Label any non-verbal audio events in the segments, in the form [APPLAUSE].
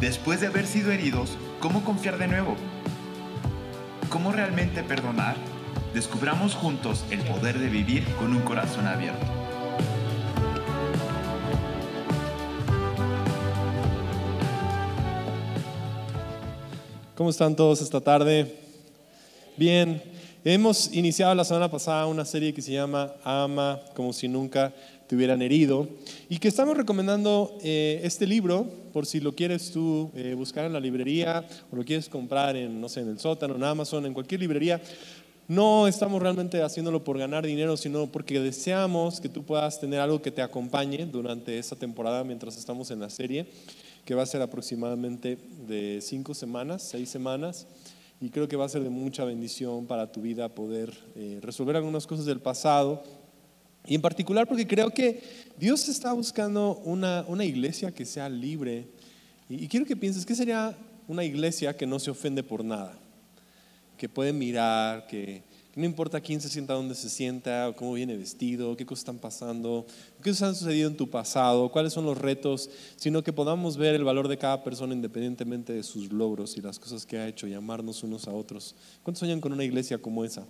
Después de haber sido heridos, ¿cómo confiar de nuevo? ¿Cómo realmente perdonar? Descubramos juntos el poder de vivir con un corazón abierto. ¿Cómo están todos esta tarde? Bien, hemos iniciado la semana pasada una serie que se llama Ama como si nunca te hubieran herido y que estamos recomendando eh, este libro por si lo quieres tú eh, buscar en la librería o lo quieres comprar en, no sé, en el sótano, en Amazon, en cualquier librería. No estamos realmente haciéndolo por ganar dinero, sino porque deseamos que tú puedas tener algo que te acompañe durante esta temporada mientras estamos en la serie que va a ser aproximadamente de cinco semanas, seis semanas, y creo que va a ser de mucha bendición para tu vida poder eh, resolver algunas cosas del pasado, y en particular porque creo que Dios está buscando una, una iglesia que sea libre, y, y quiero que pienses, ¿qué sería una iglesia que no se ofende por nada? Que puede mirar, que, no importa quién se sienta, dónde se sienta, cómo viene vestido, qué cosas están pasando, qué cosas han sucedido en tu pasado, cuáles son los retos, sino que podamos ver el valor de cada persona independientemente de sus logros y las cosas que ha hecho y amarnos unos a otros. ¿Cuántos sueñan con una iglesia como esa?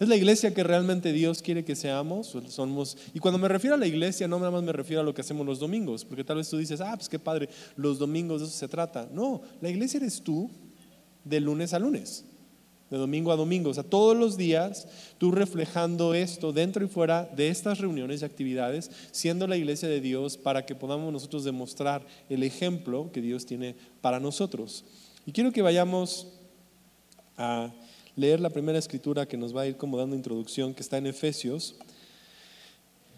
Es la iglesia que realmente Dios quiere que seamos. Somos, y cuando me refiero a la iglesia, no nada más me refiero a lo que hacemos los domingos, porque tal vez tú dices, ah, pues qué padre, los domingos de eso se trata. No, la iglesia eres tú de lunes a lunes de domingo a domingo. O sea, todos los días tú reflejando esto dentro y fuera de estas reuniones y actividades, siendo la iglesia de Dios para que podamos nosotros demostrar el ejemplo que Dios tiene para nosotros. Y quiero que vayamos a leer la primera escritura que nos va a ir como dando introducción, que está en Efesios.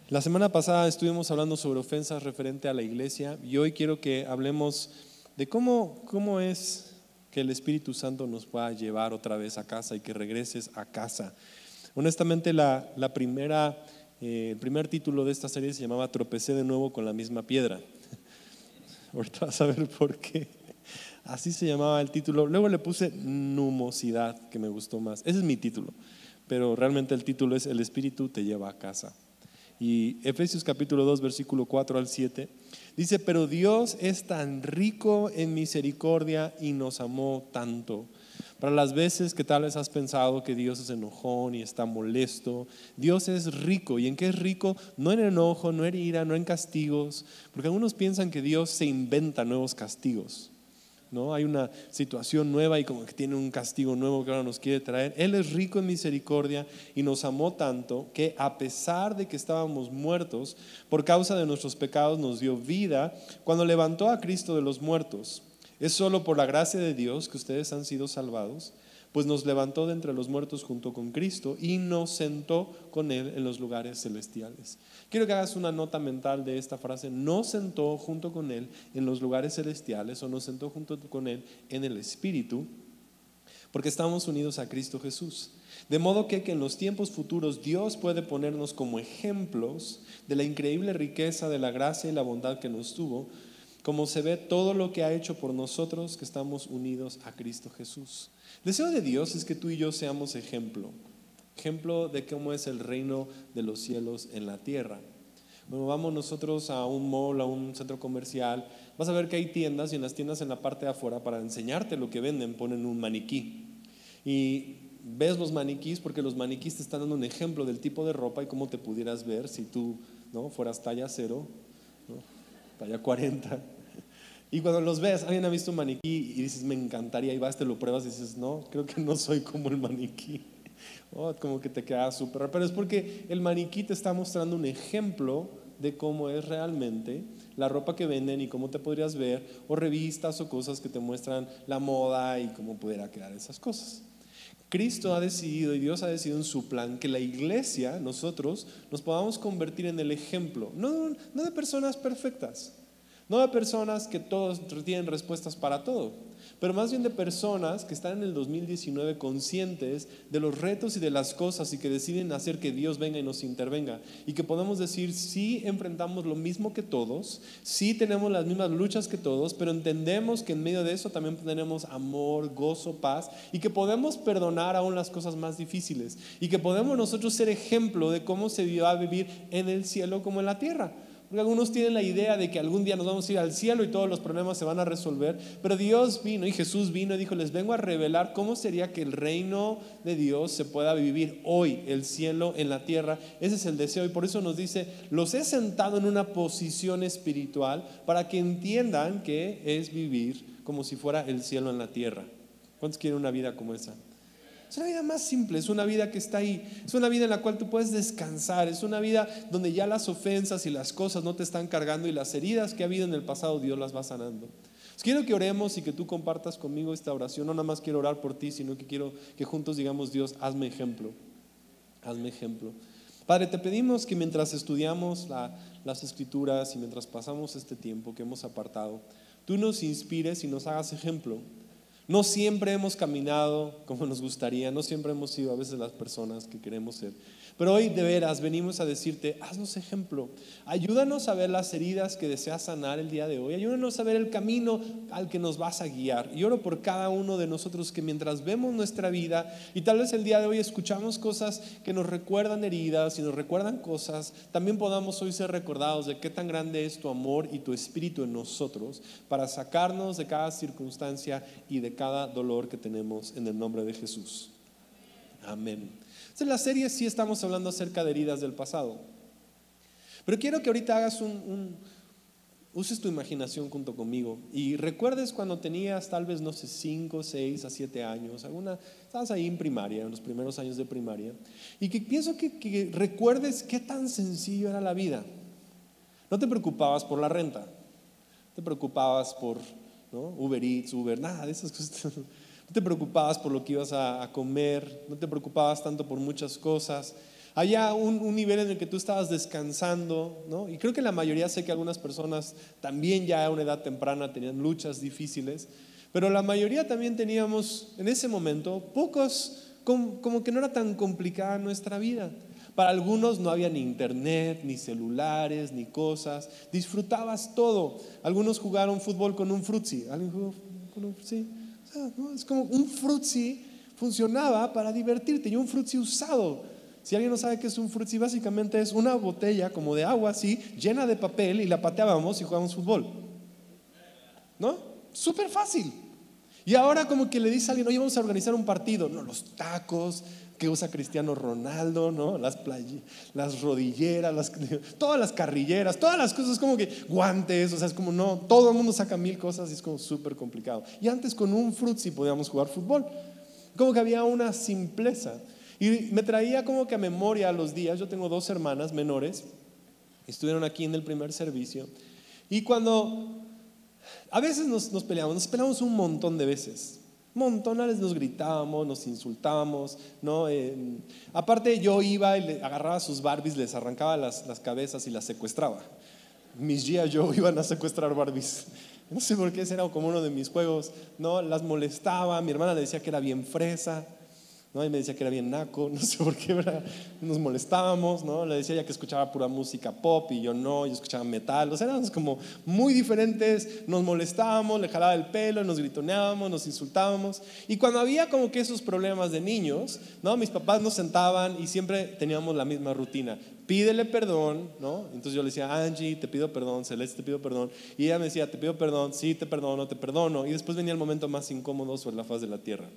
La semana pasada estuvimos hablando sobre ofensas referente a la iglesia y hoy quiero que hablemos de cómo, cómo es que el Espíritu Santo nos pueda llevar otra vez a casa y que regreses a casa. Honestamente, la, primera, eh, el primer título de esta serie se llamaba Tropecé de nuevo con la misma piedra. [LAUGHS] Ahorita vas a ver por qué. Así se llamaba el título. Luego le puse numosidad, que me gustó más. Ese es mi título. Pero realmente el título es El Espíritu te lleva a casa. Y Efesios capítulo 2, versículo 4 al 7 Dice, pero Dios es tan rico en misericordia y nos amó tanto. Para las veces que tal vez has pensado que Dios es enojón y está molesto, Dios es rico. ¿Y en qué es rico? No en enojo, no en ira, no en castigos, porque algunos piensan que Dios se inventa nuevos castigos. ¿No? Hay una situación nueva y como que tiene un castigo nuevo que ahora nos quiere traer. Él es rico en misericordia y nos amó tanto que a pesar de que estábamos muertos, por causa de nuestros pecados nos dio vida cuando levantó a Cristo de los muertos. Es solo por la gracia de Dios que ustedes han sido salvados pues nos levantó de entre los muertos junto con Cristo y nos sentó con Él en los lugares celestiales. Quiero que hagas una nota mental de esta frase, nos sentó junto con Él en los lugares celestiales o nos sentó junto con Él en el Espíritu, porque estamos unidos a Cristo Jesús. De modo que, que en los tiempos futuros Dios puede ponernos como ejemplos de la increíble riqueza de la gracia y la bondad que nos tuvo, como se ve todo lo que ha hecho por nosotros que estamos unidos a Cristo Jesús. Deseo de Dios es que tú y yo seamos ejemplo, ejemplo de cómo es el reino de los cielos en la tierra. Bueno, vamos nosotros a un mall, a un centro comercial, vas a ver que hay tiendas y en las tiendas en la parte de afuera para enseñarte lo que venden ponen un maniquí. Y ves los maniquís porque los maniquís te están dando un ejemplo del tipo de ropa y cómo te pudieras ver si tú ¿no? fueras talla cero, talla 40 y cuando los ves, alguien ha visto un maniquí y dices, me encantaría, y vas, te lo pruebas y dices, no, creo que no soy como el maniquí. [LAUGHS] Oh, como que te queda súper, pero es porque el maniquí te está mostrando un ejemplo de cómo es realmente la ropa que venden y cómo te podrías ver, o revistas o cosas que te muestran la moda y cómo pudiera quedar esas cosas. Cristo ha decidido y Dios ha decidido en su plan que la iglesia, nosotros, nos podamos convertir en el ejemplo, no, no de personas perfectas, no de personas que todos tienen respuestas para todo, pero más bien de personas que están en el 2019 conscientes de los retos y de las cosas y que deciden hacer que Dios venga y nos intervenga. Y que podemos decir, sí enfrentamos lo mismo que todos, sí tenemos las mismas luchas que todos, pero entendemos que en medio de eso también tenemos amor, gozo, paz y que podemos perdonar aún las cosas más difíciles y que podemos nosotros ser ejemplo de cómo se va a vivir en el cielo como en la tierra. Algunos tienen la idea de que algún día nos vamos a ir al cielo y todos los problemas se van a resolver. Pero Dios vino y Jesús vino y dijo, les vengo a revelar cómo sería que el reino de Dios se pueda vivir hoy, el cielo en la tierra. Ese es el deseo y por eso nos dice, los he sentado en una posición espiritual para que entiendan que es vivir como si fuera el cielo en la tierra. ¿Cuántos quieren una vida como esa? Es una vida más simple, es una vida que está ahí, es una vida en la cual tú puedes descansar, es una vida donde ya las ofensas y las cosas no te están cargando y las heridas que ha habido en el pasado Dios las va sanando. quiero que oremos y que tú compartas conmigo esta oración. No nada más quiero orar por ti, sino que quiero que juntos digamos, Dios, hazme ejemplo. Hazme ejemplo. Padre, te pedimos que mientras estudiamos las escrituras y mientras pasamos este tiempo que hemos apartado, tú nos inspires y nos hagas ejemplo. No siempre hemos caminado como nos gustaría, no siempre hemos sido a veces las personas que queremos ser. Pero hoy de veras venimos a decirte, haznos ejemplo, ayúdanos a ver las heridas que deseas sanar el día de hoy, ayúdanos a ver el camino al que nos vas a guiar. Y oro por cada uno de nosotros que mientras vemos nuestra vida y tal vez el día de hoy escuchamos cosas que nos recuerdan heridas y nos recuerdan cosas, también podamos hoy ser recordados de qué tan grande es tu amor y tu espíritu en nosotros para sacarnos de cada circunstancia y de cada dolor que tenemos en el nombre de Jesús. Amén. En la serie sí estamos hablando acerca de heridas del pasado. Pero quiero que ahorita hagas un, uses tu imaginación junto conmigo y recuerdes cuando tenías tal vez, no sé, 5, 6 a 7 años, alguna, estabas ahí en primaria, en los primeros años de primaria, y que pienso que, que recuerdes qué tan sencillo era la vida. No te preocupabas por la renta, te preocupabas por. Uber Eats, Uber, nada de esas cosas. [LAUGHS] No te preocupabas por lo que ibas a, comer, no te preocupabas tanto por muchas cosas. Había un, nivel en el que tú estabas descansando, ¿no? Y creo que la mayoría, sé que algunas personas también ya a una edad temprana tenían luchas difíciles, pero la mayoría también teníamos en ese momento pocos, como, como que no era tan complicada nuestra vida. Para algunos no había ni internet, ni celulares, ni cosas. Disfrutabas todo. Algunos jugaron fútbol con un frutzi. ¿Alguien jugó con un frutzi? Es como un frutzi funcionaba para divertirte y un frutzi usado. Si alguien no sabe qué es un frutzi, básicamente es una botella como de agua así, llena de papel y la pateábamos y jugábamos fútbol. ¿No? Súper fácil. Y ahora como que le dice a alguien, oye, vamos a organizar un partido. No, los tacos, que usa Cristiano Ronaldo, ¿no? Las, las rodilleras, las, todas las carrilleras, todas las cosas, como que guantes, o sea, es como no, todo el mundo saca mil cosas y es como súper complicado. Y antes con un frutzi podíamos jugar fútbol, como que había una simpleza. Y me traía como que a memoria los días, yo tengo dos hermanas menores, estuvieron aquí en el primer servicio, y cuando a veces nos, nos peleamos, nos peleamos un montón de veces, montonales nos gritábamos, nos insultábamos, ¿no? aparte yo iba y le agarraba sus Barbies, les arrancaba las, las cabezas y las secuestraba. Mis días yo [LAUGHS] iban a secuestrar Barbies. No sé por qué, ese era como uno de mis juegos, ¿no? Las molestaba, mi hermana le decía que era bien fresa, ¿no? Y me decía que era bien naco, [LAUGHS] no sé por qué, nos molestábamos, ¿no? Le decía ya que escuchaba pura música pop y yo no, yo escuchaba metal, o éramos como muy diferentes, nos molestábamos, le jalaba el pelo, nos gritoneábamos, nos insultábamos. Y cuando había como que esos problemas de niños, ¿no? Mis papás nos sentaban y siempre teníamos la misma rutina. Pídele perdón, ¿no? Entonces yo le decía, Angie, te pido perdón, Celeste, te pido perdón. Y ella me decía, te pido perdón, sí, te perdono, te perdono. Y después venía el momento más incómodo sobre la faz de la tierra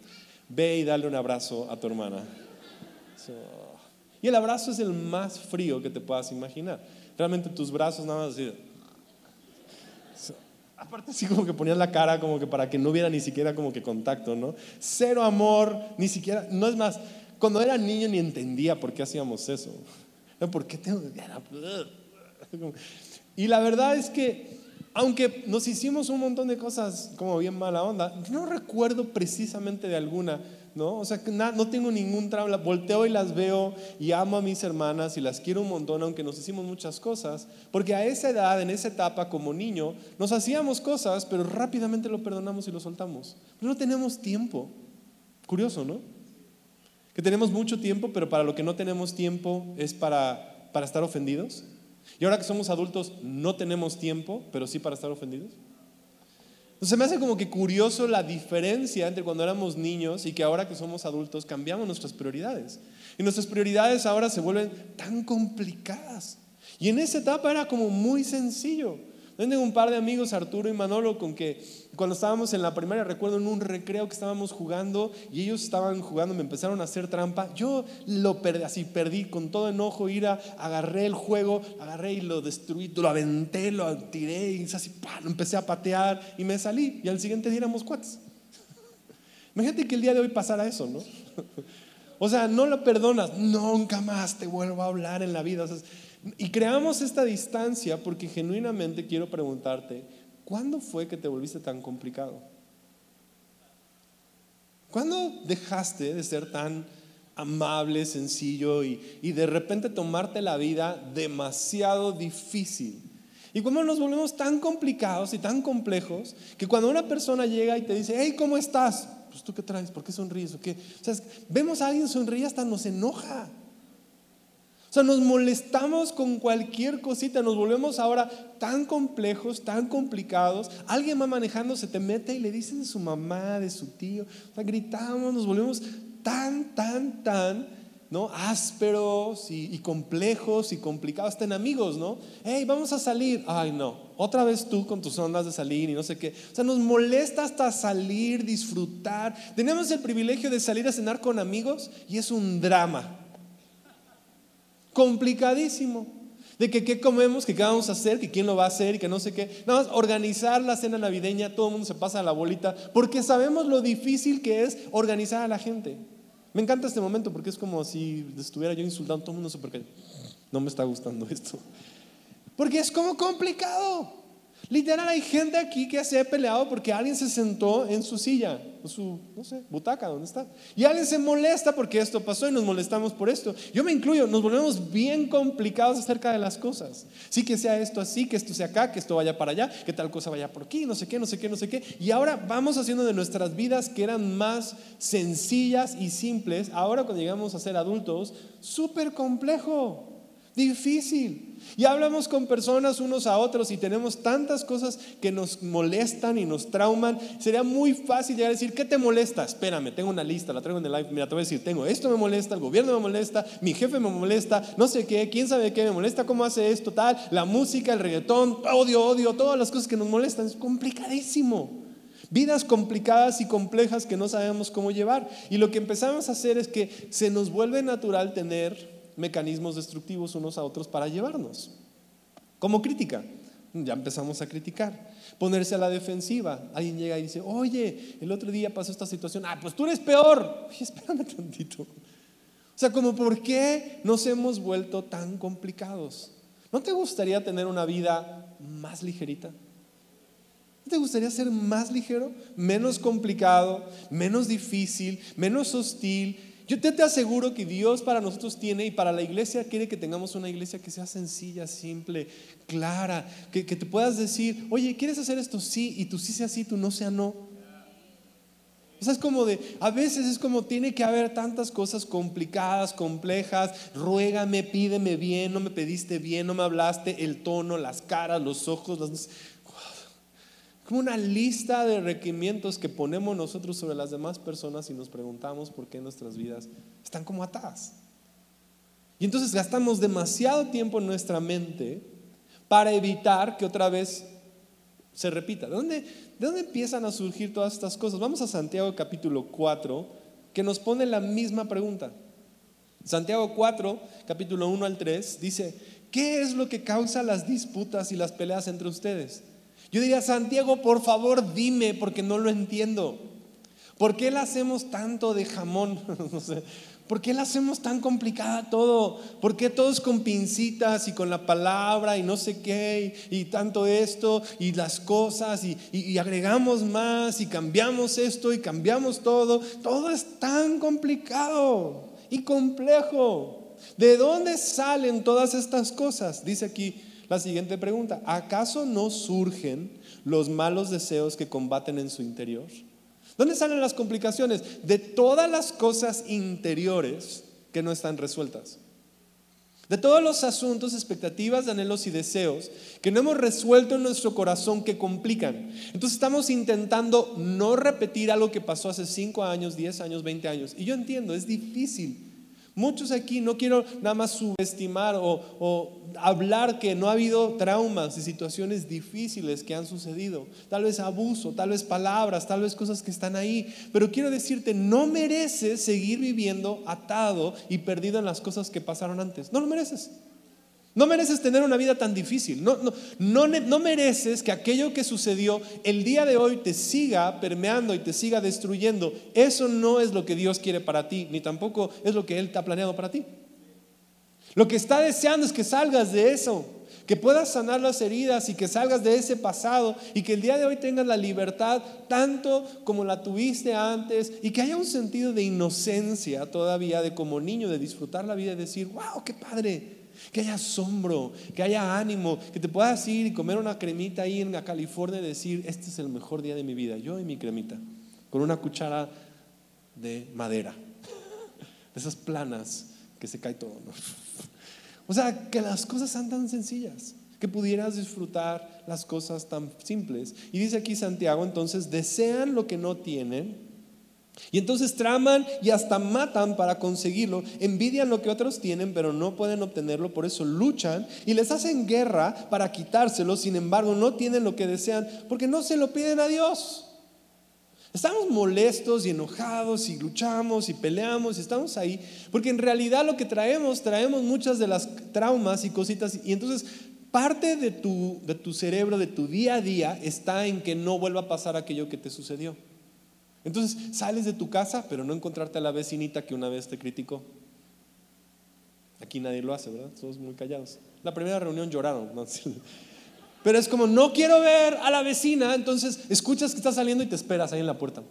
ve y dale un abrazo a tu hermana. y el abrazo es el más frío que te puedas imaginar. Realmente tus brazos nada más así. aparte así como que ponían la cara como que para que no hubiera ni siquiera como que contacto, ¿no? Cero amor, ni siquiera, no es más, cuando era niño ni entendía por qué hacíamos eso. ¿Por qué tengo... Y la verdad es que aunque nos hicimos un montón de cosas como bien mala onda, no recuerdo precisamente de alguna, ¿no? O sea, no tengo ningún trauma, volteo y las veo y amo a mis hermanas y las quiero un montón, aunque nos hicimos muchas cosas, porque a esa edad, en esa etapa como niño, nos hacíamos cosas, pero rápidamente lo perdonamos y lo soltamos. Pero no tenemos tiempo. Curioso, ¿no? Que tenemos mucho tiempo, pero para lo que no tenemos tiempo es para, para estar ofendidos. Y ahora que somos adultos no tenemos tiempo, pero sí para estar ofendidos. Entonces me hace como que curioso la diferencia entre cuando éramos niños y que ahora que somos adultos cambiamos nuestras prioridades. Y nuestras prioridades ahora se vuelven tan complicadas. Y en esa etapa era como muy sencillo. Tengo un par de amigos, Arturo y Manolo, con que cuando estábamos en la primaria, recuerdo en un recreo que estábamos jugando y ellos estaban jugando, me empezaron a hacer trampa. Yo lo así perdí con todo enojo, ira, agarré el juego, agarré y lo destruí, lo aventé, lo tiré y así, lo empecé a patear y me salí. Y al siguiente día éramos cuates. Imagínate que el día de hoy pasara eso, ¿no? [LAUGHS] O sea, no lo perdonas, nunca más te vuelvo a hablar en la vida. O sea, y creamos esta distancia porque genuinamente quiero preguntarte, ¿cuándo fue que te volviste tan complicado? ¿Cuándo dejaste de ser tan amable, sencillo y, y de repente tomarte la vida demasiado difícil? Y cómo nos volvemos tan complicados y tan complejos que cuando una persona llega y te dice, hey, ¿cómo estás? Pues tú qué traes, ¿por qué sonríes? ¿O qué? Vemos a alguien sonreír hasta nos enoja. Sea, nos molestamos con cualquier cosita, nos volvemos ahora tan complejos, tan complicados. Alguien va manejando, se te mete y le dices de su mamá, de su tío. O sea, gritamos, nos volvemos tan, tan, tan, ¿no? Ásperos y, complejos y complicados, hasta en amigos, ¿no? Hey, vamos a salir. Ay, no, otra vez tú con tus ondas de salir y no sé qué. O sea, nos molesta hasta salir, disfrutar. Tenemos el privilegio de salir a cenar con amigos y es un drama complicadísimo. De que qué comemos, qué vamos a hacer, que quién lo va a hacer y que no sé qué. Nada más organizar la cena navideña, todo el mundo se pasa a la bolita, porque sabemos lo difícil que es organizar a la gente. Me encanta este momento porque es como si estuviera yo insultando a todo el mundo, porque no me está gustando [LAUGHS] esto. Porque es como complicado. Literal, hay gente aquí que se ha peleado porque alguien se sentó en su silla, en su, no sé, butaca, ¿dónde está? Y alguien se molesta porque esto pasó y nos molestamos por esto. Yo me incluyo, nos volvemos bien complicados acerca de las cosas. Sí, que sea esto así, que esto sea acá, que esto vaya para allá, que tal cosa vaya por aquí, no sé qué, no sé qué, no sé qué. Y ahora vamos haciendo de nuestras vidas que eran más sencillas y simples, ahora cuando llegamos a ser adultos, súper complejo, difícil. Y hablamos con personas unos a otros y tenemos tantas cosas que nos molestan y nos trauman. Sería muy fácil llegar a decir, ¿qué te molesta? Espérame, tengo una lista, la traigo en el live. Mira, te voy a decir, tengo esto me molesta, el gobierno me molesta, mi jefe me molesta, no sé qué, quién sabe qué me molesta, cómo hace esto, tal, la música, el reggaetón, odio, odio, todas las cosas que nos molestan. Es complicadísimo. Vidas complicadas y complejas que no sabemos cómo llevar. Y lo que empezamos a hacer es que se nos vuelve natural tener mecanismos destructivos unos a otros para llevarnos. Como crítica, ya empezamos a criticar. Ponerse a la defensiva. Alguien llega y dice, oye, el otro día pasó esta situación. Ah, pues tú eres peor. [LAUGHS] Oye, espérame tantito. O sea, como por qué nos hemos vuelto tan complicados. ¿No te gustaría tener una vida más ligerita? ¿No te gustaría ser más ligero, menos complicado, menos difícil, menos hostil, yo te, aseguro que Dios para nosotros tiene y para la iglesia quiere que tengamos una iglesia que sea sencilla, simple, clara, que, te puedas decir, oye, ¿quieres hacer esto? Sí, y tú sí sea sí, tú no sea no. O sea, es como de, a veces es como tiene que haber tantas cosas complicadas, complejas, ruégame, pídeme bien, no me pediste bien, no me hablaste, el tono, las caras, los ojos, las como una lista de requerimientos que ponemos nosotros sobre las demás personas y nos preguntamos por qué nuestras vidas están como atadas. Y entonces gastamos demasiado tiempo en nuestra mente para evitar que otra vez se repita. ¿De dónde, ¿De dónde empiezan a surgir todas estas cosas? Vamos a Santiago capítulo 4, que nos pone la misma pregunta. Santiago 4, capítulo 1 al 3, dice, ¿qué es lo que causa las disputas y las peleas entre ustedes? Yo diría, Santiago, por favor, dime, porque no lo entiendo. ¿Por qué la hacemos tanto de jamón? [LAUGHS] ¿Por qué la hacemos tan complicada todo? ¿Por qué todos con pincitas y con la palabra y no sé qué y, tanto esto y las cosas y, y agregamos más y cambiamos esto y cambiamos todo? Todo es tan complicado y complejo. ¿De dónde salen todas estas cosas? Dice aquí la siguiente pregunta, ¿acaso no surgen los malos deseos que combaten en su interior? ¿Dónde salen las complicaciones? De todas las cosas interiores que no están resueltas. De todos los asuntos, expectativas, anhelos y deseos que no hemos resuelto en nuestro corazón que complican. Entonces estamos intentando no repetir algo que pasó hace 5 años, 10 años, 20 años. Y yo entiendo, es difícil Muchos aquí no quiero nada más subestimar o, hablar que no ha habido traumas y situaciones difíciles que han sucedido. Tal vez abuso, tal vez palabras, tal vez cosas que están ahí. Pero quiero decirte, no mereces seguir viviendo atado y perdido en las cosas que pasaron antes. No lo mereces. No mereces tener una vida tan difícil. No, no, no, mereces que aquello que sucedió el día de hoy te siga permeando y te siga destruyendo. Eso no es lo que Dios quiere para ti, ni tampoco es lo que Él te ha planeado para ti. Lo que está deseando es que salgas de eso, que puedas sanar las heridas y que salgas de ese pasado y que el día de hoy tengas la libertad tanto como la tuviste antes y que haya un sentido de inocencia todavía de como niño, de disfrutar la vida y decir, wow, qué padre que haya asombro, que haya ánimo, que te puedas ir y comer una cremita ahí en California y decir, este es el mejor día de mi vida, yo y mi cremita, con una cuchara de madera, [LAUGHS] de esas planas que se cae todo. [LAUGHS] O sea, que las cosas sean tan sencillas, que pudieras disfrutar las cosas tan simples. Y dice aquí Santiago, entonces, desean lo que no tienen y entonces traman y hasta matan para conseguirlo, envidian lo que otros tienen, pero no pueden obtenerlo, por eso luchan y les hacen guerra para quitárselo, sin embargo no tienen lo que desean porque no se lo piden a Dios. Estamos molestos y enojados y luchamos y peleamos y estamos ahí, porque en realidad lo que traemos, traemos muchas de las traumas y cositas, y entonces parte de tu, de tu cerebro, de tu día a día, está en que no vuelva a pasar aquello que te sucedió. Entonces sales de tu casa, pero no encontrarte a la vecinita que una vez te criticó. Aquí nadie lo hace, ¿verdad? Somos muy callados. La primera reunión lloraron. [LAUGHS] Pero es como, no quiero ver a la vecina, entonces escuchas que está saliendo y te esperas ahí en la puerta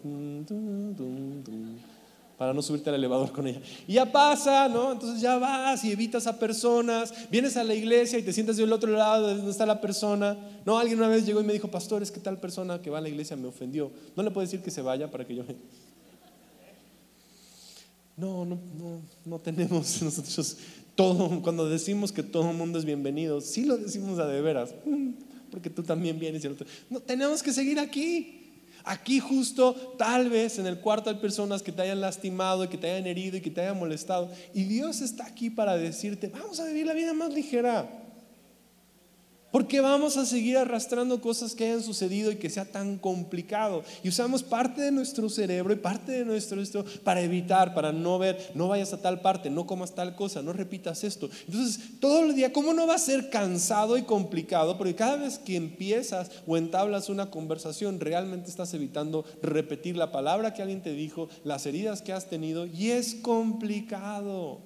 para no subirte al elevador con ella. Y ya pasa, ¿no? Entonces ya vas y evitas a personas, vienes a la iglesia y te sientas del otro lado de donde está la persona. No, alguien una vez llegó y me dijo, pastor, es que tal persona que va a la iglesia me ofendió. No le puedo decir que se vaya para que yo... No, no, no, no tenemos [LAUGHS] nosotros todo, cuando decimos que todo el mundo es bienvenido, sí lo decimos a de veras, porque tú también vienes y el otro. No, tenemos que seguir aquí. Aquí justo, tal vez en el cuarto hay personas que te hayan lastimado y que te hayan herido y que te hayan molestado. Y Dios está aquí para decirte, vamos a vivir la vida más ligera. Porque vamos a seguir arrastrando cosas que hayan sucedido y que sea tan complicado. Y usamos parte de nuestro cerebro y parte de nuestro esto para evitar, para no ver, no vayas a tal parte, no comas tal cosa, no repitas esto. Entonces, todo el día, ¿cómo no va a ser cansado y complicado? Porque cada vez que empiezas o entablas una conversación, realmente estás evitando repetir la palabra que alguien te dijo, las heridas que has tenido, y es complicado,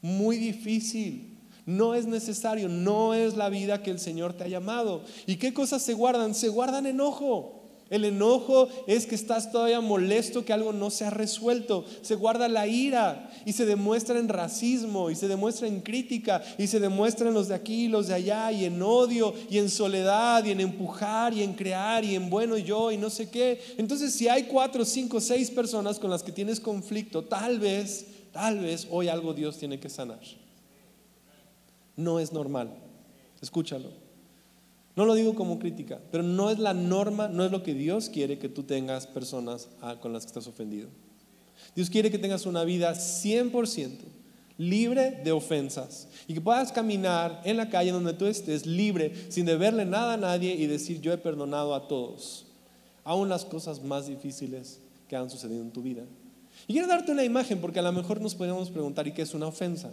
muy difícil. No es necesario, no es la vida que el Señor te ha llamado. ¿Y qué cosas se guardan? Se guardan enojo. El enojo es que estás todavía molesto que algo no se ha resuelto. Se guarda la ira y se demuestra en racismo y se demuestra en crítica y se demuestra en los de aquí y los de allá y en odio y en soledad y en empujar y en crear y en bueno yo y no sé qué. Entonces si hay cuatro, cinco, seis personas con las que tienes conflicto, tal vez, tal vez hoy algo Dios tiene que sanar no es normal. Escúchalo. No lo digo como crítica, pero no es la norma, no es lo que Dios quiere que tú tengas personas ah, con las que estás ofendido. Dios quiere que tengas una vida 100% libre de ofensas y que puedas caminar en la calle donde tú estés libre, sin deberle nada a nadie y decir yo he perdonado a todos, aún las cosas más difíciles que han sucedido en tu vida. Y quiero darte una imagen porque a lo mejor nos podemos preguntar, ¿y qué es una ofensa?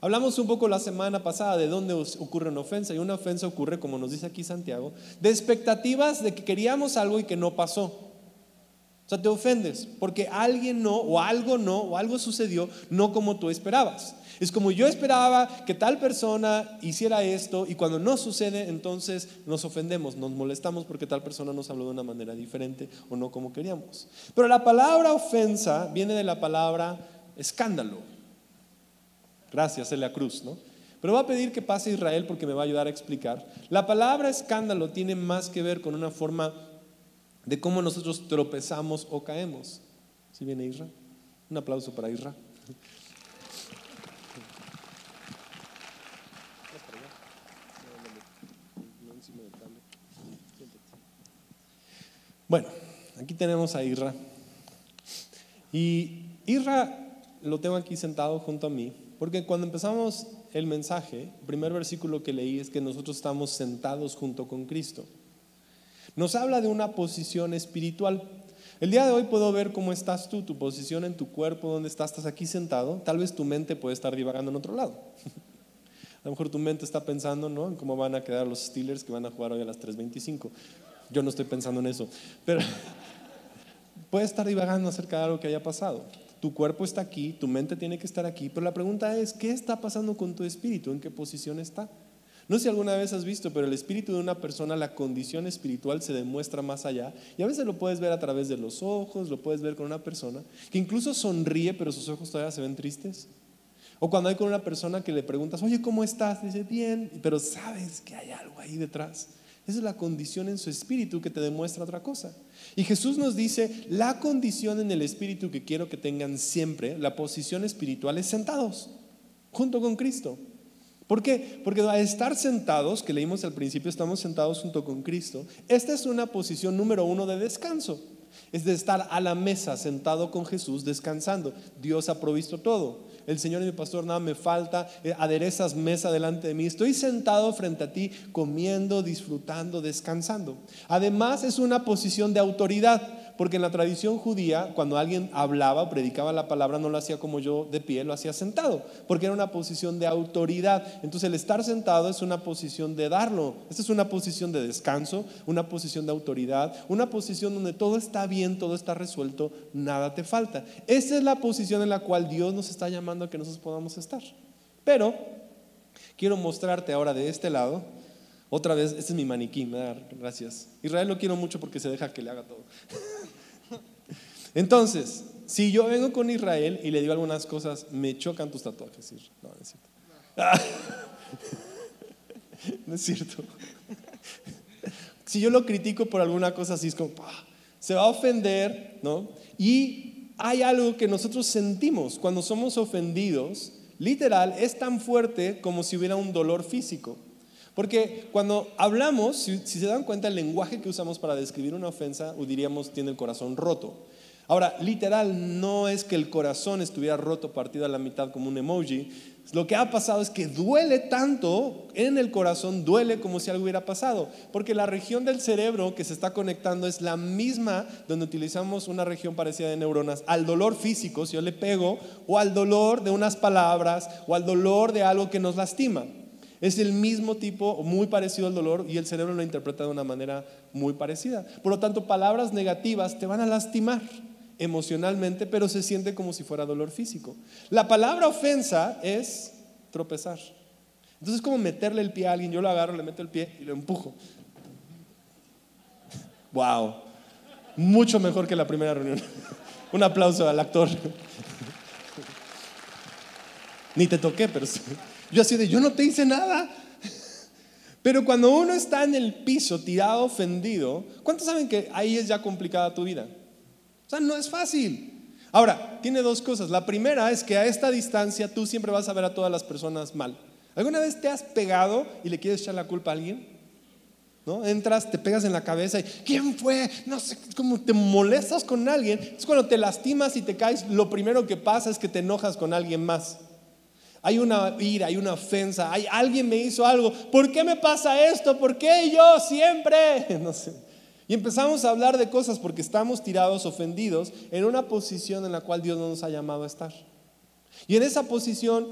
Hablamos un poco la semana pasada de dónde ocurre una ofensa y una ofensa ocurre, como nos dice aquí Santiago, de expectativas de que queríamos algo y que no pasó. O sea, te ofendes porque alguien no, o algo no, o algo sucedió no como tú esperabas. Es como yo esperaba que tal persona hiciera esto y cuando no sucede, entonces nos ofendemos, nos molestamos porque tal persona nos habló de una manera diferente o no como queríamos. Pero la palabra ofensa viene de la palabra escándalo. Gracias, Elia Cruz, ¿no? Pero voy a pedir que pase Israel porque me va a ayudar a explicar. La palabra escándalo tiene más que ver con una forma de cómo nosotros tropezamos o caemos. ¿Sí viene Israel? Un aplauso para Israel. Bueno, aquí tenemos a Isra. Y Isra lo tengo aquí sentado junto a mí, porque cuando empezamos el mensaje, el primer versículo que leí es que nosotros estamos sentados junto con Cristo. Nos habla de una posición espiritual. El día de hoy puedo ver cómo estás tú, tu posición en tu cuerpo, dónde estás, estás aquí sentado. Tal vez tu mente puede estar divagando en otro lado. [LAUGHS] A lo mejor tu mente está pensando ¿no? en cómo van a quedar los Steelers que van a jugar hoy a las 3.25. Yo no estoy pensando en eso. Pero [LAUGHS] puede estar divagando acerca de algo que haya pasado. Tu cuerpo está aquí, tu mente tiene que estar aquí, pero la pregunta es, ¿qué está pasando con tu espíritu? ¿En qué posición está? No sé si alguna vez has visto, pero el espíritu de una persona, la condición espiritual se demuestra más allá. Y a veces lo puedes ver a través de los ojos, lo puedes ver con una persona que incluso sonríe, pero sus ojos todavía se ven tristes. O cuando hay con una persona que le preguntas, oye, ¿cómo estás? Dice, bien, pero sabes que hay algo ahí detrás. Esa es la condición en su espíritu que te demuestra otra cosa. Y Jesús nos dice, la condición en el espíritu que quiero que tengan siempre, la posición espiritual es sentados, junto con Cristo. ¿Por qué? Porque al estar sentados, que leímos al principio, estamos sentados junto con Cristo, esta es una posición número uno de descanso. Es de estar a la mesa sentado con Jesús descansando. Dios ha provisto todo el Señor es mi pastor, nada me falta, eh, aderezas mesa delante de mí. Estoy sentado frente a ti, comiendo, disfrutando, descansando. Además es una posición de autoridad porque en la tradición judía, cuando alguien hablaba o predicaba la palabra, no lo hacía como yo de pie, lo hacía sentado, porque era una posición de autoridad. Entonces el estar sentado es una posición de darlo. Esta es una posición de descanso, una posición de autoridad, una posición donde todo está bien, todo está resuelto, nada te falta. Esa es la posición en la cual Dios nos está llamando a que nosotros podamos estar. Pero quiero mostrarte ahora de este lado otra vez, este es mi maniquí, me da gracias. Israel lo quiero mucho porque se deja que le haga todo. [LAUGHS] Entonces, si yo vengo con Israel y le digo algunas cosas, me chocan tus tatuajes. No, no es cierto. [LAUGHS] no es cierto. Si yo lo critico por alguna cosa así, es como, se va a ofender, ¿no? Y hay algo que nosotros sentimos cuando somos ofendidos, literal, es tan fuerte como si hubiera un dolor físico. Porque cuando hablamos, si, se dan cuenta, el lenguaje que usamos para describir una ofensa, diríamos tiene el corazón roto. Ahora, literal, no es que el corazón estuviera roto, partido a la mitad como un emoji. Lo que ha pasado es que duele tanto en el corazón, duele como si algo hubiera pasado. Porque la región del cerebro que se está conectando es la misma donde utilizamos una región parecida de neuronas al dolor físico, si yo le pego, o al dolor de unas palabras, o al dolor de algo que nos lastima. Es el mismo tipo, muy parecido al dolor, y el cerebro lo interpreta de una manera muy parecida. Por lo tanto, palabras negativas te van a lastimar emocionalmente, pero se siente como si fuera dolor físico. La palabra ofensa es tropezar. Entonces es como meterle el pie a alguien, yo lo agarro, le meto el pie y lo empujo. Wow, mucho mejor que la primera reunión. [LAUGHS] Un aplauso al actor. [LAUGHS] Ni te toqué, pero yo así de, yo no te hice nada. Pero cuando uno está en el piso, tirado, ofendido, ¿cuántos saben que ahí es ya complicada tu vida? O sea, no es fácil. Ahora, tiene dos cosas. La primera es que a esta distancia tú siempre vas a ver a todas las personas mal. ¿Alguna vez te has pegado y le quieres echar la culpa a alguien? ¿No? Entras, te pegas en la cabeza y ¿quién fue? No sé, como te molestas con alguien. Es cuando te lastimas y te caes, lo primero que pasa es que te enojas con alguien más hay una ira, hay una ofensa, hay alguien me hizo algo, ¿por qué me pasa esto? ¿Por qué yo siempre? [LAUGHS] No sé. Y empezamos a hablar de cosas porque estamos tirados, ofendidos, en una posición en la cual Dios no nos ha llamado a estar. Y en esa posición,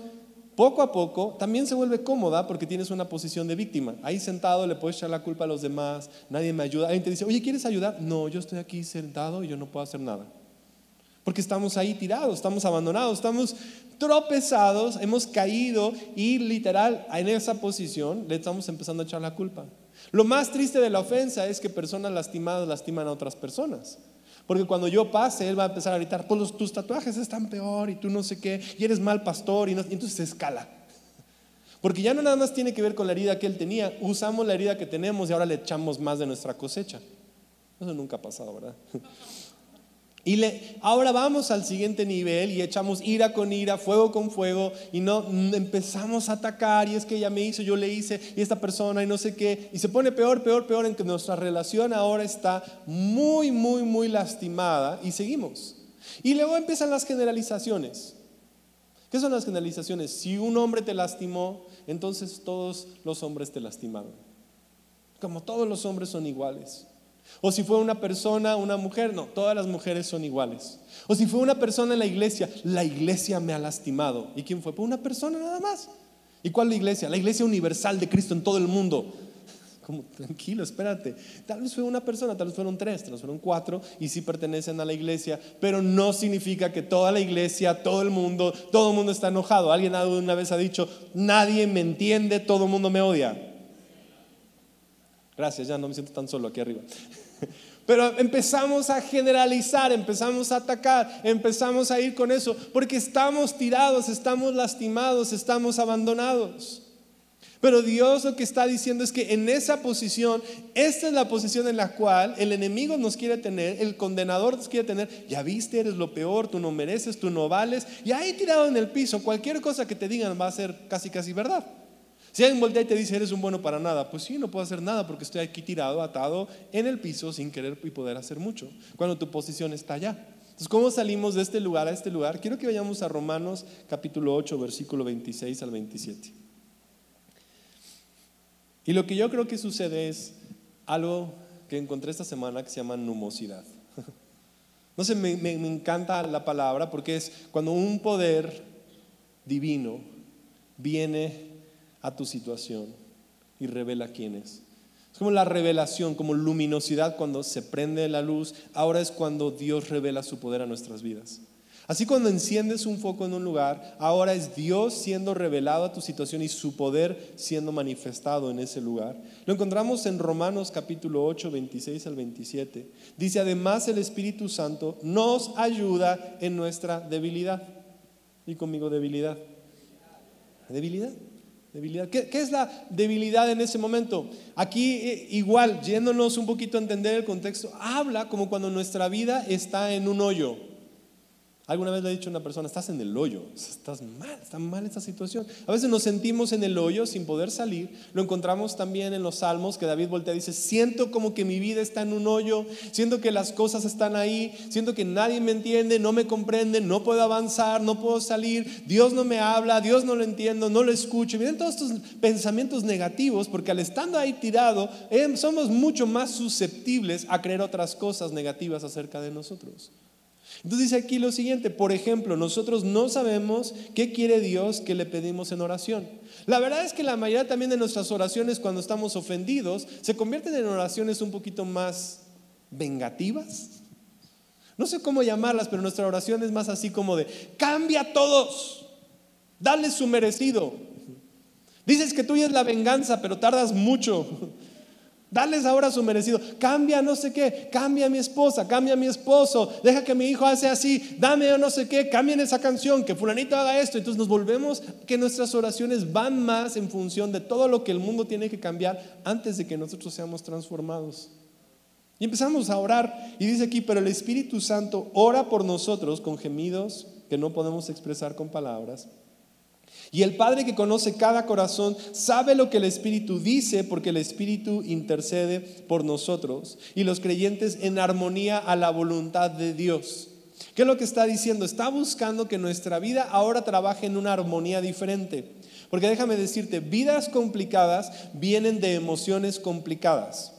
poco a poco, también se vuelve cómoda porque tienes una posición de víctima. Ahí sentado le puedes echar la culpa a los demás, nadie me ayuda. Alguien te dice, oye, ¿quieres ayudar? No, yo estoy aquí sentado y yo no puedo hacer nada. Porque estamos ahí tirados, estamos abandonados, estamos tropezados, hemos caído y literal en esa posición le estamos empezando a echar la culpa. Lo más triste de la ofensa es que personas lastimadas lastiman a otras personas. Porque cuando yo pase, él va a empezar a gritar, pues tus tatuajes están peor y tú no sé qué, y eres mal pastor, y, y entonces se escala. Porque ya no nada más tiene que ver con la herida que él tenía, usamos la herida que tenemos y ahora le echamos más de nuestra cosecha. Eso nunca ha pasado, ¿verdad? Y le, ahora vamos al siguiente nivel y echamos ira con ira, fuego con fuego y no empezamos a atacar y es que ella me hizo, yo le hice y esta persona y no sé qué. Y se pone peor, peor, peor en que nuestra relación ahora está muy, muy, muy lastimada y seguimos. Y luego empiezan las generalizaciones. ¿Qué son las generalizaciones? Si un hombre te lastimó, entonces todos los hombres te lastimaron. Como todos los hombres son iguales. O si fue una persona, una mujer, no, todas las mujeres son iguales. O si fue una persona en la iglesia, la iglesia me ha lastimado. ¿Y quién fue? Pues una persona nada más. ¿Y cuál la iglesia? La iglesia universal de Cristo en todo el mundo [LAUGHS] como tranquilo, espérate. Tal vez fue una persona, tal vez fueron tres, tal vez fueron cuatro y sí pertenecen a la iglesia, pero no significa que toda la iglesia, todo el mundo, todo el mundo está enojado. Alguien una vez ha dicho, nadie me entiende, todo el mundo me odia. Gracias, ya no me siento tan solo aquí arriba. [LAUGHS] Pero empezamos a generalizar, empezamos a atacar, empezamos a ir con eso, porque estamos tirados, estamos lastimados, estamos abandonados. Pero Dios lo que está diciendo es que en esa posición, esta es la posición en la cual el enemigo nos quiere tener, el condenador nos quiere tener. Ya viste, eres lo peor, tú no mereces, tú no vales. Y ahí tirado en el piso, cualquier cosa que te digan va a ser casi, casi verdad. Si alguien voltea y te dice, eres un bueno para nada, pues sí, no puedo hacer nada porque estoy aquí tirado, atado en el piso sin querer y poder hacer mucho, cuando tu posición está allá. Entonces, ¿cómo salimos de este lugar a este lugar? Quiero que vayamos a Romanos capítulo 8, versículo 26 al 27. Y lo que yo creo que sucede es algo que encontré esta semana que se llama numosidad. [LAUGHS] No sé, me, encanta la palabra porque es cuando un poder divino viene a tu situación y revela quién es. Es como la revelación, como luminosidad cuando se prende la luz. Ahora es cuando Dios revela su poder a nuestras vidas. Así cuando enciendes un foco en un lugar, ahora es Dios siendo revelado a tu situación y su poder siendo manifestado en ese lugar. Lo encontramos en Romanos capítulo 8, 26 al 27. Dice, además el Espíritu Santo nos ayuda en nuestra debilidad. Y conmigo debilidad. Debilidad. Debilidad. ¿Qué, ¿Qué, es la debilidad en ese momento? Aquí eh, igual, yéndonos un poquito a entender el contexto, habla como cuando nuestra vida está en un hoyo. Alguna vez le he dicho a una persona, estás en el hoyo, estás mal, está mal esta situación. A veces nos sentimos en el hoyo sin poder salir. Lo encontramos también en los salmos que David voltea y dice, siento como que mi vida está en un hoyo, siento que las cosas están ahí, siento que nadie me entiende, no me comprende, no puedo avanzar, no puedo salir, Dios no me habla, Dios no lo entiendo, no lo escucho. Miren todos estos pensamientos negativos porque al estando ahí tirado, em, somos mucho más susceptibles a creer otras cosas negativas acerca de nosotros. Entonces dice aquí lo siguiente, por ejemplo, nosotros no sabemos qué quiere Dios que le pedimos en oración. La verdad es que la mayoría también de nuestras oraciones cuando estamos ofendidos se convierten en oraciones un poquito más vengativas. No sé cómo llamarlas, pero nuestra oración es más así como de, cambia a todos, dale su merecido. Dices que tuya es la venganza, pero tardas mucho. Dales ahora su merecido. Cambia no sé qué. Cambia a mi esposa. Cambia a mi esposo. Deja que mi hijo hace así. Dame o no sé qué. Cambien esa canción. Que fulanito haga esto. Entonces nos volvemos que nuestras oraciones van más en función de todo lo que el mundo tiene que cambiar antes de que nosotros seamos transformados. Y empezamos a orar. Y dice aquí, pero el Espíritu Santo ora por nosotros con gemidos que no podemos expresar con palabras. Y el Padre que conoce cada corazón sabe lo que el Espíritu dice porque el Espíritu intercede por nosotros y los creyentes en armonía a la voluntad de Dios. ¿Qué es lo que está diciendo? Está buscando que nuestra vida ahora trabaje en una armonía diferente. Porque déjame decirte, vidas complicadas vienen de emociones complicadas.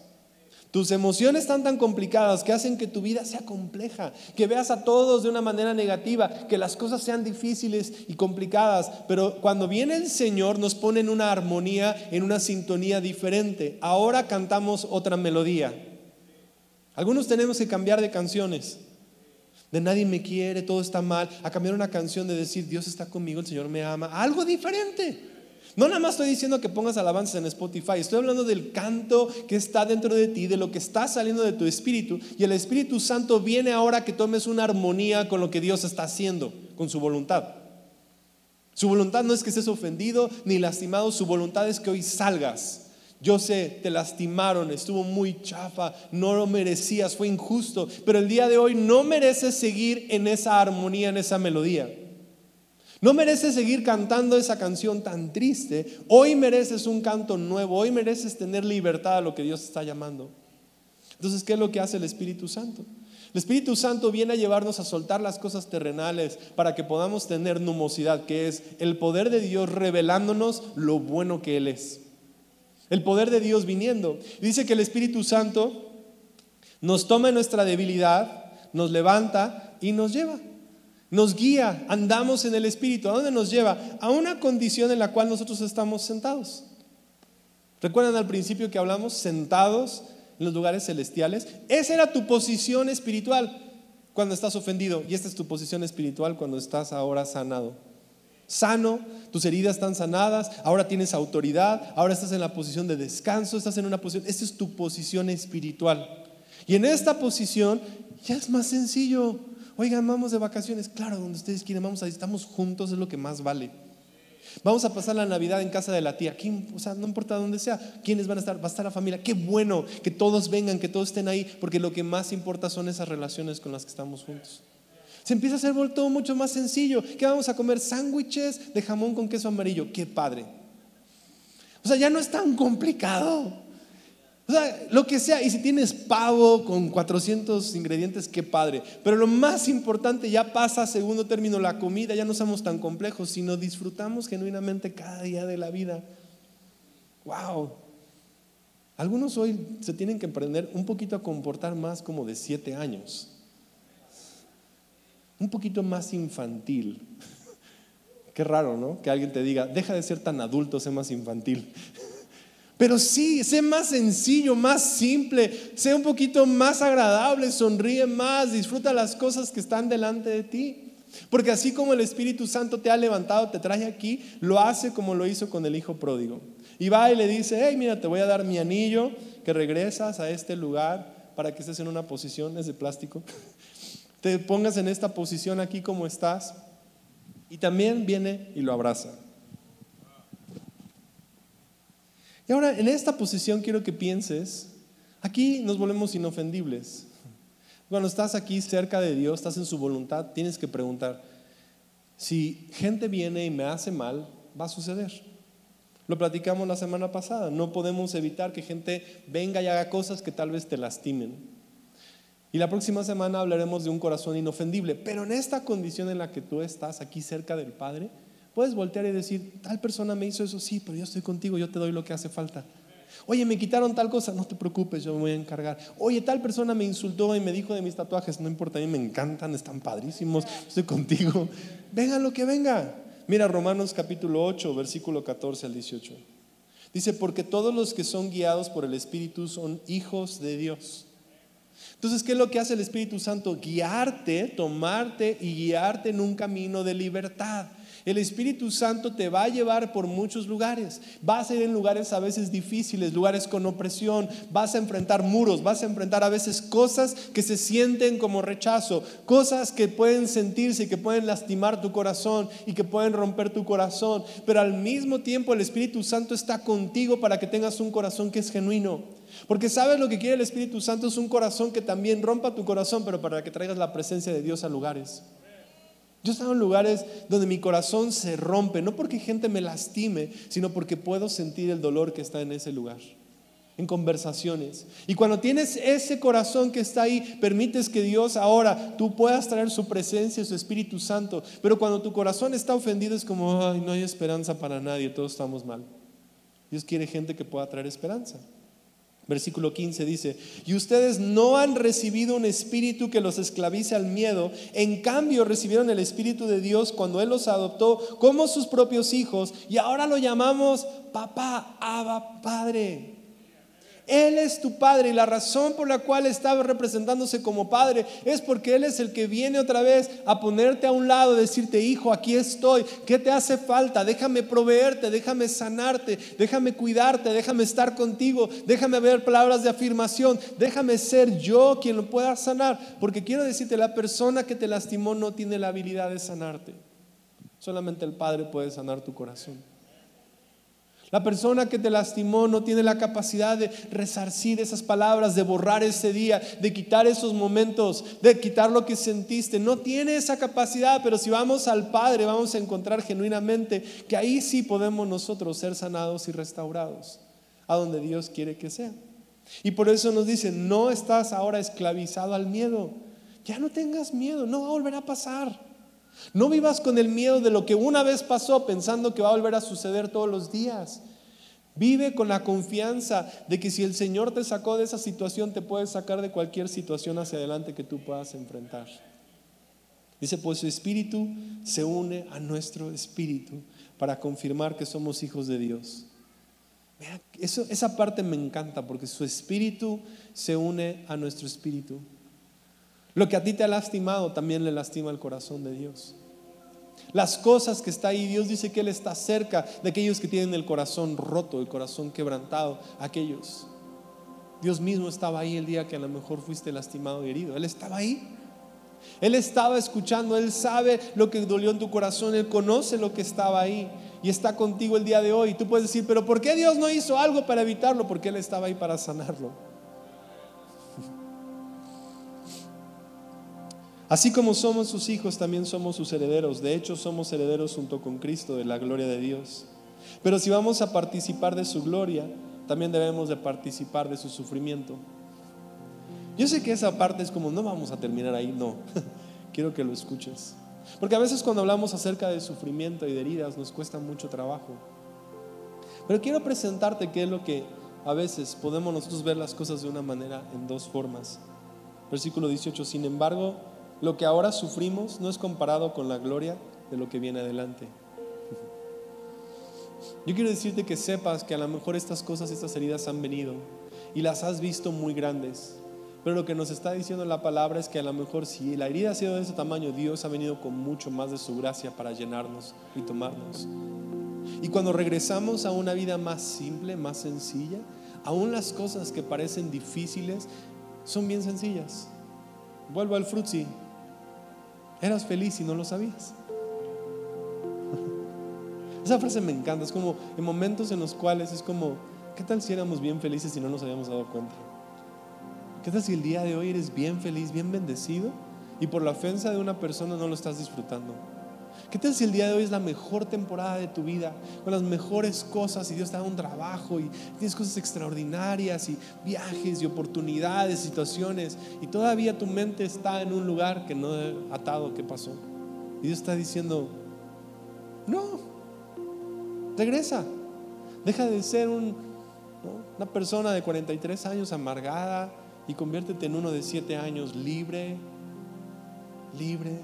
Tus emociones están tan complicadas que hacen que tu vida sea compleja, que veas a todos de una manera negativa, que las cosas sean difíciles y complicadas. Pero cuando viene el Señor nos pone en una armonía, en una sintonía diferente. Ahora cantamos otra melodía. Algunos tenemos que cambiar de canciones. De nadie me quiere, todo está mal. A cambiar una canción de decir Dios está conmigo, el Señor me ama. Algo diferente. No nada más estoy diciendo que pongas alabanzas en Spotify, estoy hablando del canto que está dentro de ti, de lo que está saliendo de tu espíritu. Y el Espíritu Santo viene ahora que tomes una armonía con lo que Dios está haciendo, con su voluntad. Su voluntad no es que estés ofendido ni lastimado, su voluntad es que hoy salgas. Yo sé, te lastimaron, estuvo muy chafa, no lo merecías, fue injusto, pero el día de hoy no mereces seguir en esa armonía, en esa melodía. No mereces seguir cantando esa canción tan triste. Hoy mereces un canto nuevo. Hoy mereces tener libertad a lo que Dios está llamando. Entonces, ¿qué es lo que hace el Espíritu Santo? El Espíritu Santo viene a llevarnos a soltar las cosas terrenales para que podamos tener numosidad, que es el poder de Dios revelándonos lo bueno que Él es. El poder de Dios viniendo. Dice que el Espíritu Santo nos toma nuestra debilidad, nos levanta y nos lleva. Nos guía, andamos en el Espíritu. ¿A dónde nos lleva? A una condición en la cual nosotros estamos sentados. ¿Recuerdan al principio que hablamos? Sentados en los lugares celestiales. Esa era tu posición espiritual cuando estás ofendido y esta es tu posición espiritual cuando estás ahora sanado. Sano, tus heridas están sanadas, ahora tienes autoridad, ahora estás en la posición de descanso, estás en una posición, esta es tu posición espiritual. Y en esta posición ya es más sencillo. Oigan, vamos de vacaciones, claro, donde ustedes quieren, vamos a estamos juntos, es lo que más vale. Vamos a pasar la Navidad en casa de la tía. O sea, no importa dónde sea. ¿Quiénes van a estar? Va a estar la familia. Qué bueno que todos vengan, que todos estén ahí, porque lo que más importa son esas relaciones con las que estamos juntos. Se empieza a hacer todo mucho más sencillo. ¿Qué vamos a comer? Sándwiches de jamón con queso amarillo. Qué padre. O sea, ya no es tan complicado. O sea, lo que sea, y si tienes pavo con 400 ingredientes, qué padre. Pero lo más importante ya pasa a segundo término, la comida, ya no somos tan complejos, sino disfrutamos genuinamente cada día de la vida. ¡Wow! Algunos hoy se tienen que aprender un poquito a comportar más como de siete años. Un poquito más infantil. [LAUGHS] Qué raro, ¿no? Que alguien te diga, deja de ser tan adulto, sé más infantil. [LAUGHS] Pero sí, sé más sencillo, más simple, sé un poquito más agradable, sonríe más, disfruta las cosas que están delante de ti. Porque así como el Espíritu Santo te ha levantado, te trae aquí, lo hace como lo hizo con el Hijo pródigo. Y va y le dice, hey, mira, te voy a dar mi anillo, que regresas a este lugar para que estés en una posición, es de plástico, [LAUGHS] te pongas en esta posición aquí como estás. Y también viene y lo abraza. Y ahora, en esta posición quiero que pienses, aquí nos volvemos inofendibles. Cuando estás aquí cerca de Dios, estás en su voluntad, tienes que preguntar, si gente viene y me hace mal, va a suceder. Lo platicamos la semana pasada, no podemos evitar que gente venga y haga cosas que tal vez te lastimen. Y la próxima semana hablaremos de un corazón inofendible, pero en esta condición en la que tú estás aquí cerca del Padre, Puedes voltear y decir, tal persona me hizo eso, sí, pero yo estoy contigo, yo te doy lo que hace falta. Oye, me quitaron tal cosa, no te preocupes, yo me voy a encargar. Oye, tal persona me insultó y me dijo de mis tatuajes, no importa, a mí me encantan, están padrísimos, estoy contigo. Venga lo que venga. Mira Romanos capítulo 8, versículo 14 al 18. Dice, porque todos los que son guiados por el Espíritu son hijos de Dios. Entonces, ¿qué es lo que hace el Espíritu Santo? Guiarte, tomarte y guiarte en un camino de libertad. El Espíritu Santo te va a llevar por muchos lugares. Vas a ir en lugares a veces difíciles, lugares con opresión. Vas a enfrentar muros, vas a enfrentar a veces cosas que se sienten como rechazo, cosas que pueden sentirse y que pueden lastimar tu corazón y que pueden romper tu corazón. Pero al mismo tiempo el Espíritu Santo está contigo para que tengas un corazón que es genuino. Porque sabes lo que quiere el Espíritu Santo es un corazón que también rompa tu corazón, pero para que traigas la presencia de Dios a lugares. Yo he estado en lugares donde mi corazón se rompe, no porque gente me lastime, sino porque puedo sentir el dolor que está en ese lugar, en conversaciones. Y cuando tienes ese corazón que está ahí, permites que Dios ahora tú puedas traer su presencia, su Espíritu Santo. Pero cuando tu corazón está ofendido es como, ay, no hay esperanza para nadie, todos estamos mal. Dios quiere gente que pueda traer esperanza. Versículo 15 dice, y ustedes no han recibido un espíritu que los esclavice al miedo, en cambio recibieron el espíritu de Dios cuando Él los adoptó como sus propios hijos y ahora lo llamamos papá, Abba, Padre. Él es tu Padre y la razón por la cual estaba representándose como Padre es porque Él es el que viene otra vez a ponerte a un lado, decirte, hijo, aquí estoy, ¿qué te hace falta? Déjame proveerte, déjame sanarte, déjame cuidarte, déjame estar contigo, déjame ver palabras de afirmación, déjame ser yo quien lo pueda sanar, porque quiero decirte, la persona que te lastimó no tiene la habilidad de sanarte, solamente el Padre puede sanar tu corazón. La persona que te lastimó no tiene la capacidad de resarcir esas palabras, de borrar ese día, de quitar esos momentos, de quitar lo que sentiste. No tiene esa capacidad, pero si vamos al Padre vamos a encontrar genuinamente que ahí sí podemos nosotros ser sanados y restaurados, a donde Dios quiere que sea. Y por eso nos dice, no estás ahora esclavizado al miedo. Ya no tengas miedo, no va a volver a pasar. No vivas con el miedo de lo que una vez pasó pensando que va a volver a suceder todos los días. Vive con la confianza de que si el Señor te sacó de esa situación, te puede sacar de cualquier situación hacia adelante que tú puedas enfrentar. Dice, pues su espíritu se une a nuestro espíritu para confirmar que somos hijos de Dios. Esa parte me encanta porque su espíritu se une a nuestro espíritu. Lo que a ti te ha lastimado también le lastima el corazón de Dios. Las cosas que está ahí, Dios dice que Él está cerca de aquellos que tienen el corazón roto, el corazón quebrantado, aquellos. Dios mismo estaba ahí el día que a lo mejor fuiste lastimado y herido. Él estaba ahí. Él estaba escuchando, Él sabe lo que dolió en tu corazón, Él conoce lo que estaba ahí y está contigo el día de hoy. Tú puedes decir, pero ¿por qué Dios no hizo algo para evitarlo? Porque Él estaba ahí para sanarlo. Así como somos sus hijos, también somos sus herederos. De hecho, somos herederos junto con Cristo de la gloria de Dios. Pero si vamos a participar de su gloria, también debemos de participar de su sufrimiento. Yo sé que esa parte es como, no vamos a terminar ahí, no. [LAUGHS] Quiero que lo escuches. Porque a veces cuando hablamos acerca de sufrimiento y de heridas nos cuesta mucho trabajo. Pero quiero presentarte qué es lo que a veces podemos nosotros ver las cosas de una manera en dos formas. Versículo 18, sin embargo, lo que ahora sufrimos no es comparado con la gloria de lo que viene adelante. Yo quiero decirte que sepas que a lo mejor estas cosas, estas heridas han venido y las has visto muy grandes. Pero lo que nos está diciendo la palabra es que a lo mejor si la herida ha sido de ese tamaño, Dios ha venido con mucho más de su gracia para llenarnos y tomarnos. Y cuando regresamos a una vida más simple, más sencilla, aún las cosas que parecen difíciles son bien sencillas. Vuelvo al frutzi. Eras feliz y no lo sabías. Esa frase me encanta. Es como en momentos en los cuales es como, ¿qué tal si éramos bien felices y no nos habíamos dado cuenta? ¿Qué tal si el día de hoy eres bien feliz, bien bendecido y por la ofensa de una persona no lo estás disfrutando? ¿Qué tal si el día de hoy es la mejor temporada de tu vida, con las mejores cosas y Dios te da un trabajo y tienes cosas extraordinarias y viajes y oportunidades, situaciones y todavía tu mente está en un lugar que no atado qué pasó? Y Dios está diciendo, no, regresa, deja de ser una persona de 43 años amargada, y conviértete en uno de siete años libre, libre,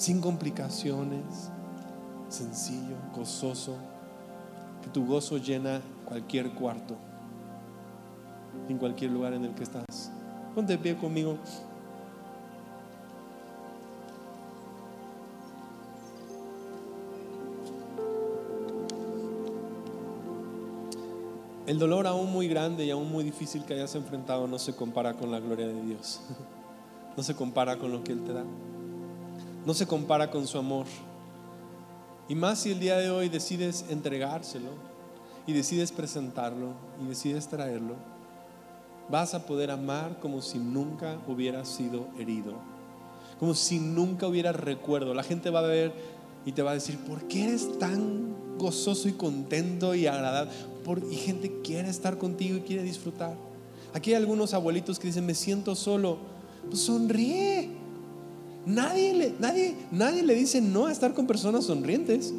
sin complicaciones, sencillo, gozoso, que tu gozo llena cualquier cuarto, en cualquier lugar en el que estás. Ponte pie conmigo. El dolor aún muy grande y aún muy difícil que hayas enfrentado no se compara con la gloria de Dios. [LAUGHS] No se compara con lo que Él te da. No se compara con su amor. Y más si el día de hoy decides entregárselo y decides presentarlo y decides traerlo, vas a poder amar como si nunca hubieras sido herido. Como si nunca hubieras recuerdo. La gente va a ver y te va a decir, ¿por qué eres tan gozoso y contento y agradable? y gente quiere estar contigo y quiere disfrutar. Aquí hay algunos abuelitos que dicen, me siento solo. Pues sonríe. Nadie le, nadie, nadie le dice no a estar con personas sonrientes.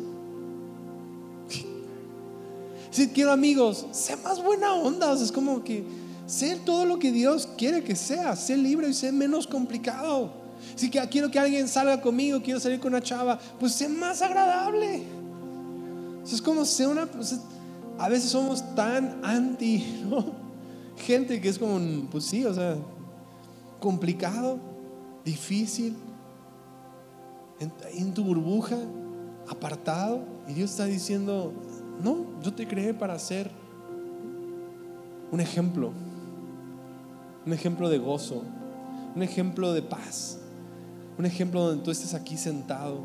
Si quiero amigos, sé más buena onda. es como que sé todo lo que Dios quiere que sea. Sé libre y sé menos complicado. Si quiero que alguien salga conmigo, quiero salir con una chava, pues sé más agradable. Es como ser una. A veces somos tan anti, [LAUGHS] ¿no? Gente que es como, pues sí, o sea, complicado, difícil, en, tu burbuja, apartado, y Dios está diciendo, no, yo te creé para ser un ejemplo, un ejemplo de gozo, un ejemplo de paz, un ejemplo donde tú estés aquí sentado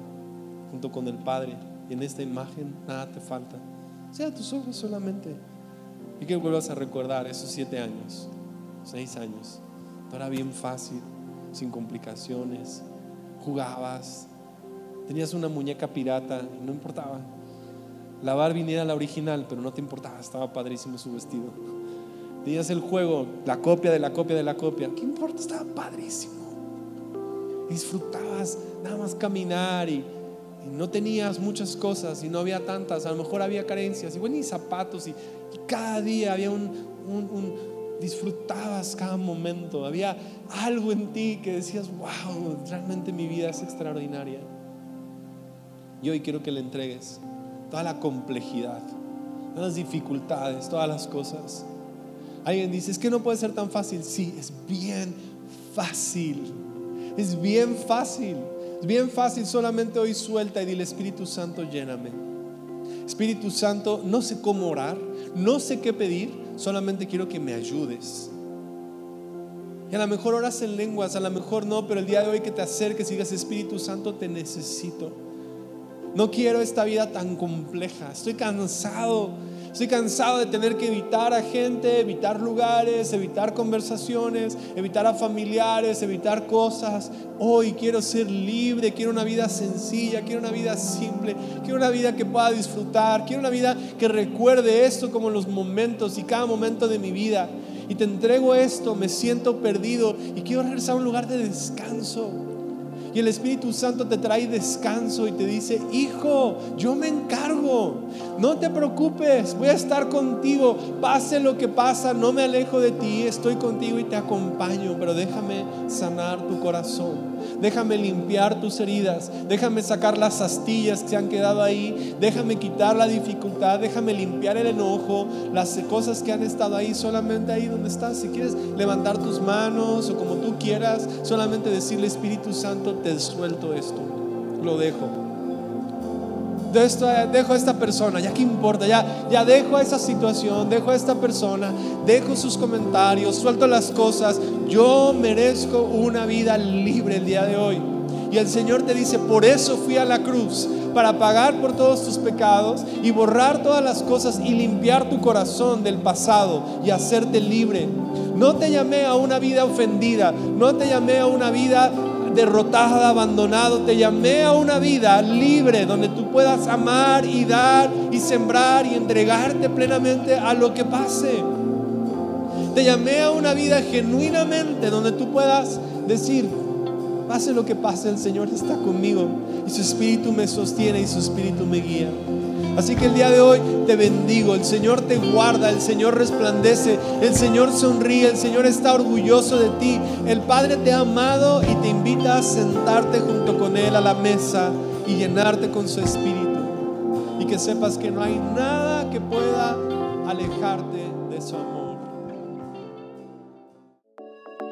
junto con el Padre y en esta imagen nada te falta. Sea tus ojos solamente. Y que vuelvas a recordar esos siete años, seis años. Era bien fácil, sin complicaciones. Jugabas. Tenías una muñeca pirata y no importaba. La Barbie era la original, pero no te importaba. Estaba padrísimo su vestido. Tenías el juego, la copia de la copia de la copia. ¿Qué importa? Estaba padrísimo. Disfrutabas nada más caminar y, no tenías muchas cosas y no había tantas. A lo mejor había carencias, igual ni zapatos y, cada día había un, disfrutabas cada momento. Había algo en ti que decías, wow, realmente mi vida es extraordinaria. Y hoy quiero que le entregues toda la complejidad, todas las dificultades, todas las cosas. Alguien dice, es que no puede ser tan fácil. Sí, es bien fácil. Es bien fácil. Es bien fácil. Solamente hoy suelta y dile, Espíritu Santo, lléname. Espíritu Santo, no sé cómo orar, no sé qué pedir, solamente quiero que me ayudes. Y a lo mejor oras en lenguas, a lo mejor no, pero el día de hoy que te acerques y digas, Espíritu Santo, te necesito. No quiero esta vida tan compleja. Estoy cansado. Estoy cansado de tener que evitar a gente, evitar lugares, evitar conversaciones, evitar a familiares, evitar cosas. Hoy quiero ser libre, quiero una vida sencilla, quiero una vida simple, quiero una vida que pueda disfrutar, quiero una vida que recuerde esto como los momentos y cada momento de mi vida. Y te entrego esto, me siento perdido y quiero regresar a un lugar de descanso. Y el Espíritu Santo te trae descanso y te dice, hijo, yo me encargo. No te preocupes, voy a estar contigo. Pase lo que pasa, no me alejo de ti, estoy contigo y te acompaño. Pero déjame sanar tu corazón. Déjame limpiar tus heridas. Déjame sacar las astillas que se han quedado ahí. Déjame quitar la dificultad. Déjame limpiar el enojo. Las cosas que han estado ahí, solamente ahí donde estás. Si quieres levantar tus manos o como tú quieras, solamente decirle Espíritu Santo, te suelto esto, lo dejo. dejo a esta persona, ya que importa, ya, ya dejo a esa situación, dejo a esta persona, dejo sus comentarios, suelto las cosas. Yo merezco una vida libre el día de hoy. Y el Señor te dice, por eso fui a la cruz, para pagar por todos tus pecados y borrar todas las cosas y limpiar tu corazón del pasado y hacerte libre. No te llamé a una vida ofendida, no te llamé a una vida derrotada, abandonado. Te llamé a una vida libre donde tú puedas amar y dar y sembrar y entregarte plenamente a lo que pase. Te llamé a una vida genuinamente donde tú puedas decir, pase lo que pase, el Señor está conmigo y su espíritu me sostiene y su espíritu me guía. Así que el día de hoy te bendigo, el Señor te guarda, el Señor resplandece, el Señor sonríe, el Señor está orgulloso de ti, el Padre te ha amado y te invita a sentarte junto con Él a la mesa y llenarte con su espíritu. Y que sepas que no hay nada que pueda alejarte de su amor.